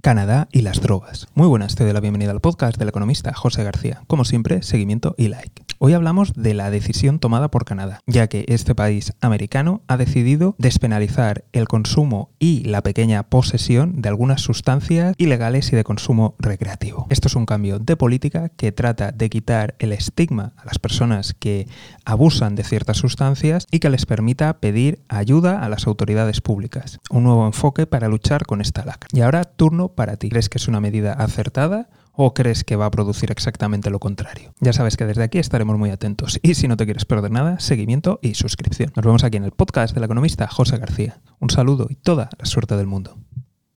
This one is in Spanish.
Canadá y las drogas. Muy buenas, te doy la bienvenida al podcast del economista José García. Como siempre, seguimiento y like. Hoy hablamos de la decisión tomada por Canadá, ya que este país americano ha decidido despenalizar el consumo y la pequeña posesión de algunas sustancias ilegales y de consumo recreativo. Esto es un cambio de política que trata de quitar el estigma a las personas que abusan de ciertas sustancias y que les permita pedir ayuda a las autoridades públicas. Un nuevo enfoque para luchar con esta lacra. Y ahora turno para ti? ¿Crees que es una medida acertada o crees que va a producir exactamente lo contrario? Ya sabes que desde aquí estaremos muy atentos y si no te quieres perder nada, seguimiento y suscripción. Nos vemos aquí en el podcast del economista José García. Un saludo y toda la suerte del mundo.